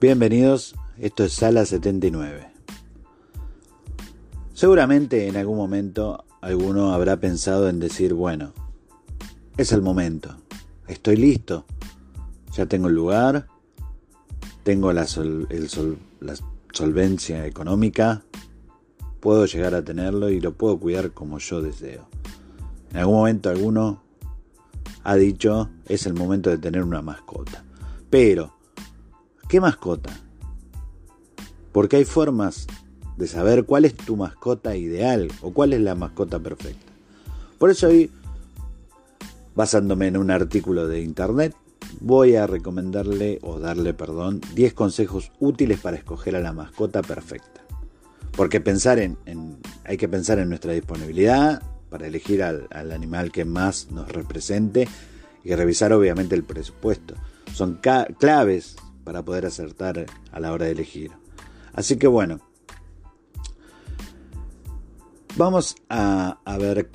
Bienvenidos, esto es Sala 79. Seguramente en algún momento alguno habrá pensado en decir, bueno, es el momento, estoy listo, ya tengo el lugar, tengo la, la solvencia económica, puedo llegar a tenerlo y lo puedo cuidar como yo deseo. En algún momento alguno ha dicho, es el momento de tener una mascota. Pero, ¿Qué mascota? Porque hay formas de saber cuál es tu mascota ideal o cuál es la mascota perfecta. Por eso hoy, basándome en un artículo de internet, voy a recomendarle o darle, perdón, 10 consejos útiles para escoger a la mascota perfecta. Porque pensar en, hay que pensar en nuestra disponibilidad para elegir al, al animal que más nos represente y revisar obviamente el presupuesto. Son claves para poder acertar a la hora de elegir. Así que bueno, vamos a, ver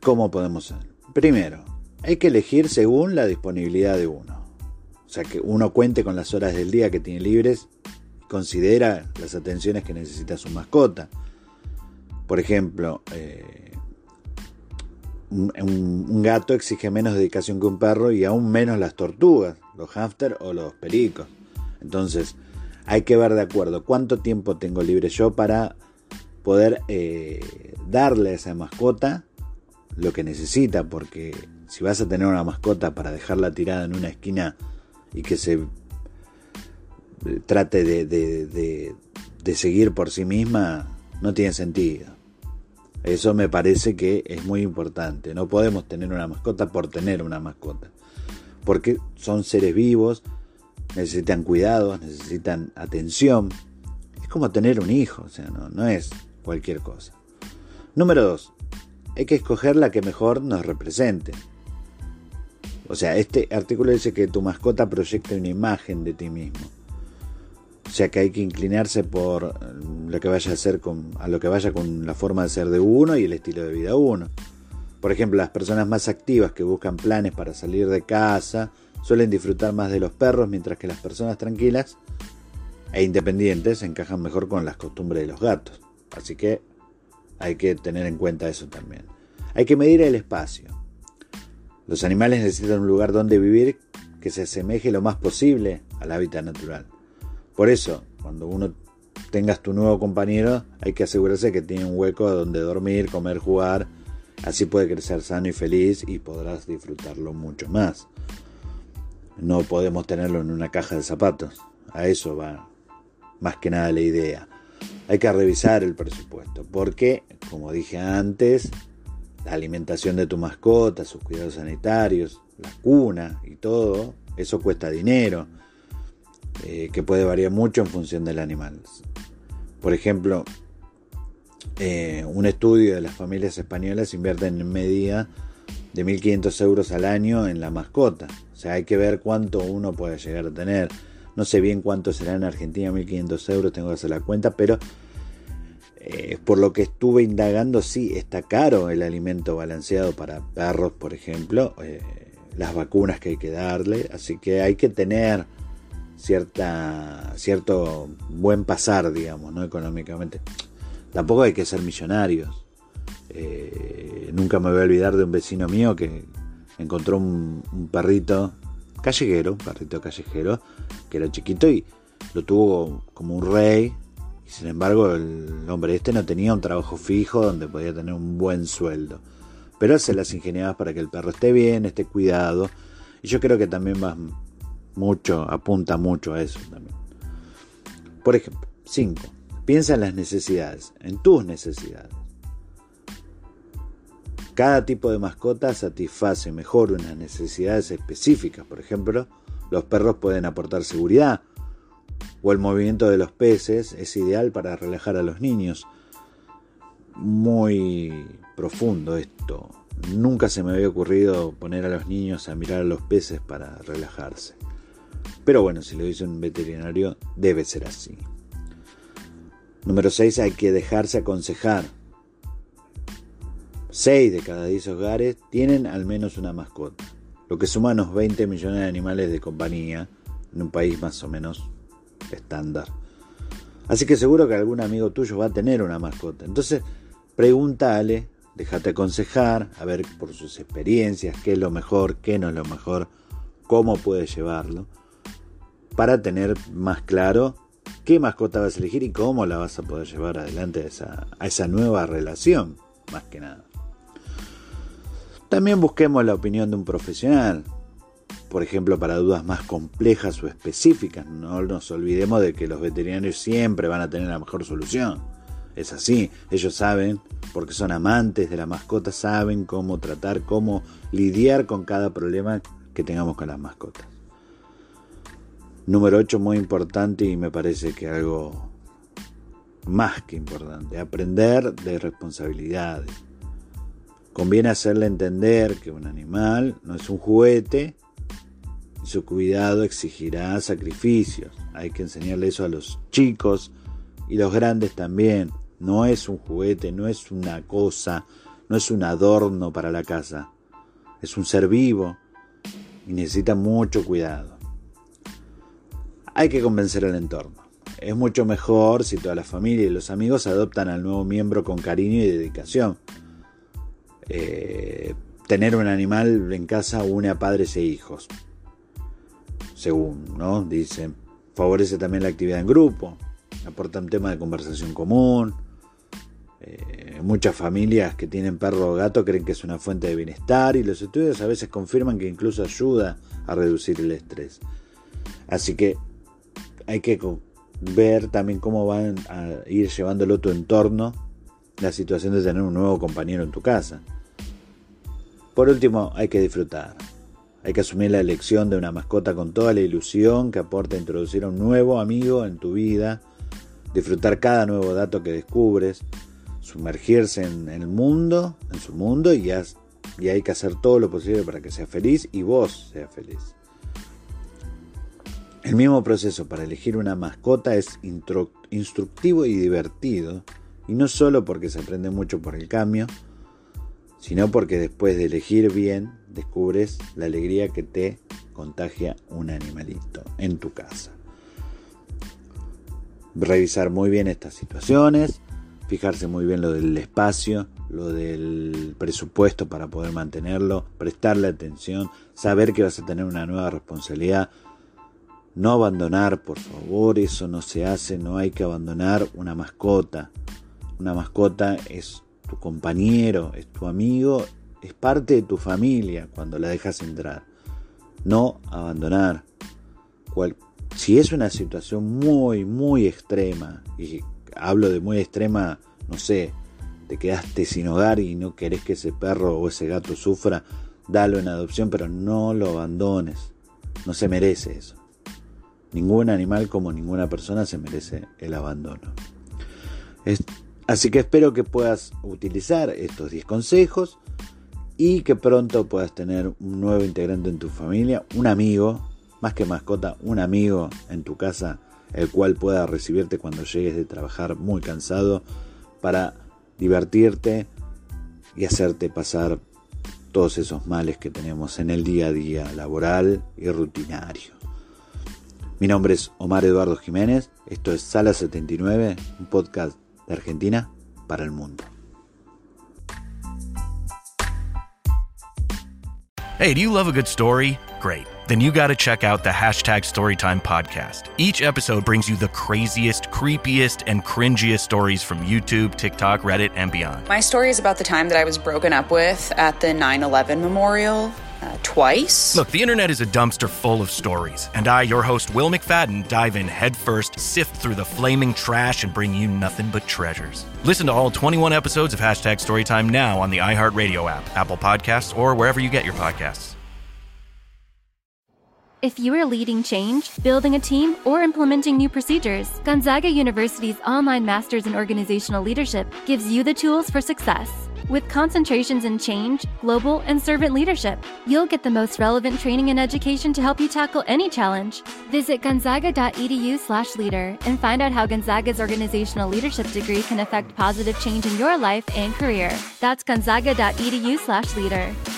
cómo podemos hacer. Primero, hay que elegir según la disponibilidad de uno. O sea, que uno cuente con las horas del día que tiene libres y considera las atenciones que necesita su mascota. Por ejemplo, eh, un, gato exige menos dedicación que un perro y aún menos las tortugas los hámster o los pericos. Entonces, hay que ver de acuerdo cuánto tiempo tengo libre yo para poder eh, darle a esa mascota lo que necesita, porque si vas a tener una mascota para dejarla tirada en una esquina y que se eh, trate de, de seguir por sí misma, no tiene sentido. Eso me parece que es muy importante. No podemos tener una mascota por tener una mascota porque son seres vivos, necesitan cuidados, necesitan atención. Es como tener un hijo, o sea, no, es cualquier cosa. Número dos, hay que escoger la que mejor nos represente. O sea, este artículo dice que tu mascota proyecta una imagen de ti mismo. O sea que hay que inclinarse por lo que vaya a ser con, a lo que vaya con la forma de ser de uno y el estilo de vida de uno. Por ejemplo, las personas más activas que buscan planes para salir de casa suelen disfrutar más de los perros, mientras que las personas tranquilas e independientes encajan mejor con las costumbres de los gatos. Así que hay que tener en cuenta eso también. Hay que medir el espacio. Los animales necesitan un lugar donde vivir que se asemeje lo más posible al hábitat natural. Por eso, cuando uno tengas tu nuevo compañero, hay que asegurarse que tiene un hueco donde dormir, comer, jugar Así puede crecer sano y feliz y podrás disfrutarlo mucho más. No podemos tenerlo en una caja de zapatos. A eso va más que nada la idea. Hay que revisar el presupuesto porque, como dije antes, la alimentación de tu mascota, sus cuidados sanitarios, la cuna y todo, eso cuesta dinero, eh, que puede variar mucho en función del animal. Por ejemplo, eh, un estudio de las familias españolas invierten en media de 1.500 euros al año en la mascota. O sea, hay que ver cuánto uno puede llegar a tener. No sé bien cuánto será en Argentina 1.500 euros, tengo que hacer la cuenta, pero eh, por lo que estuve indagando, sí, está caro el alimento balanceado para perros, por ejemplo, eh, las vacunas que hay que darle, así que hay que tener cierta, cierto buen pasar, digamos, ¿no? económicamente. Tampoco hay que ser millonarios. Eh, nunca me voy a olvidar de un vecino mío que encontró un, perrito callejero, un perrito callejero, que era chiquito y lo tuvo como un rey. Y sin embargo, el hombre este no tenía un trabajo fijo donde podía tener un buen sueldo. Pero se las ingeniaba para que el perro esté bien, esté cuidado. Y yo creo que también va mucho, apunta mucho a eso también. Por ejemplo, 5. Piensa en las necesidades, en tus necesidades. Cada tipo de mascota satisface mejor unas necesidades específicas. Por ejemplo, los perros pueden aportar seguridad o el movimiento de los peces es ideal para relajar a los niños. Muy profundo esto. Nunca se me había ocurrido poner a los niños a mirar a los peces para relajarse. Pero bueno, si lo dice un veterinario, debe ser así. Número 6. Hay que dejarse aconsejar. 6 de cada 10 hogares tienen al menos una mascota, lo que suma unos 20 millones de animales de compañía en un país más o menos estándar. Así que seguro que algún amigo tuyo va a tener una mascota. Entonces, pregúntale, déjate aconsejar, a ver por sus experiencias, qué es lo mejor, qué no es lo mejor, cómo puedes llevarlo, para tener más claro qué mascota vas a elegir y cómo la vas a poder llevar adelante a esa, a esa nueva relación, más que nada. También busquemos la opinión de un profesional, por ejemplo, para dudas más complejas o específicas. No nos olvidemos de que los veterinarios siempre van a tener la mejor solución. Es así, ellos saben, porque son amantes de la mascota, saben cómo tratar, cómo lidiar con cada problema que tengamos con las mascotas. Número 8, muy importante y me parece que algo más que importante, aprender de responsabilidades. Conviene hacerle entender que un animal no es un juguete y su cuidado exigirá sacrificios. Hay que enseñarle eso a los chicos y los grandes también. No es un juguete, no es una cosa, no es un adorno para la casa. Es un ser vivo y necesita mucho cuidado hay que convencer al entorno. Es mucho mejor si toda la familia y los amigos adoptan al nuevo miembro con cariño y dedicación. Eh, tener un animal en casa une a padres e hijos. Según, ¿no? Dicen. Favorece también la actividad en grupo. Aporta un tema de conversación común. Eh, muchas familias que tienen perro o gato creen que es una fuente de bienestar y los estudios a veces confirman que incluso ayuda a reducir el estrés. Así que hay que ver también cómo van a ir llevándolo tu entorno la situación de tener un nuevo compañero en tu casa. Por último, hay que disfrutar. Hay que asumir la elección de una mascota con toda la ilusión que aporta introducir a un nuevo amigo en tu vida, disfrutar cada nuevo dato que descubres, sumergirse en el mundo, en su mundo y, y hay que hacer todo lo posible para que sea feliz y vos seas feliz. El mismo proceso para elegir una mascota es instructivo y divertido, y no solo porque se aprende mucho por el cambio, sino porque después de elegir bien descubres la alegría que te contagia un animalito en tu casa. Revisar muy bien estas situaciones, fijarse muy bien lo del espacio, lo del presupuesto para poder mantenerlo, prestarle atención, saber que vas a tener una nueva responsabilidad, no abandonar, por favor, eso no se hace, no hay que abandonar una mascota. Una mascota es tu compañero, es tu amigo, es parte de tu familia cuando la dejas entrar. No abandonar. si es una situación muy, muy extrema, y hablo de muy extrema, no sé, te quedaste sin hogar y no querés que ese perro o ese gato sufra, dalo en adopción, pero no lo abandones. No se merece eso. Ningún animal como ninguna persona se merece el abandono. así que espero que puedas utilizar estos 10 consejos y que pronto puedas tener un nuevo integrante en tu familia, un amigo, más que mascota, un amigo en tu casa, el cual pueda recibirte cuando llegues de trabajar muy cansado para divertirte y hacerte pasar todos esos males que tenemos en el día a día laboral y rutinario. Mi nombre es Omar Eduardo Jiménez, esto es Sala 79, un podcast de Argentina para el mundo. Hey, do you love a good story? Great. Then you got to check out the hashtag Storytime podcast. Each episode brings you the craziest, creepiest, and cringiest stories from YouTube, TikTok, Reddit, and beyond. My story is about the time that I was broken up with at the 9 11 memorial uh, twice. Look, the internet is a dumpster full of stories, and I, your host, Will McFadden, dive in headfirst, sift through the flaming trash, and bring you nothing but treasures. Listen to all 21 episodes of Hashtag Storytime now on the iHeartRadio app, Apple Podcasts, or wherever you get your podcasts. If you are leading change, building a team, or implementing new procedures, Gonzaga University's online Masters in Organizational Leadership gives you the tools for success. With concentrations in change, global, and servant leadership, you'll get the most relevant training and education to help you tackle any challenge. Visit gonzaga.edu/leader and find out how Gonzaga's organizational leadership degree can affect positive change in your life and career. That's gonzaga.edu/leader.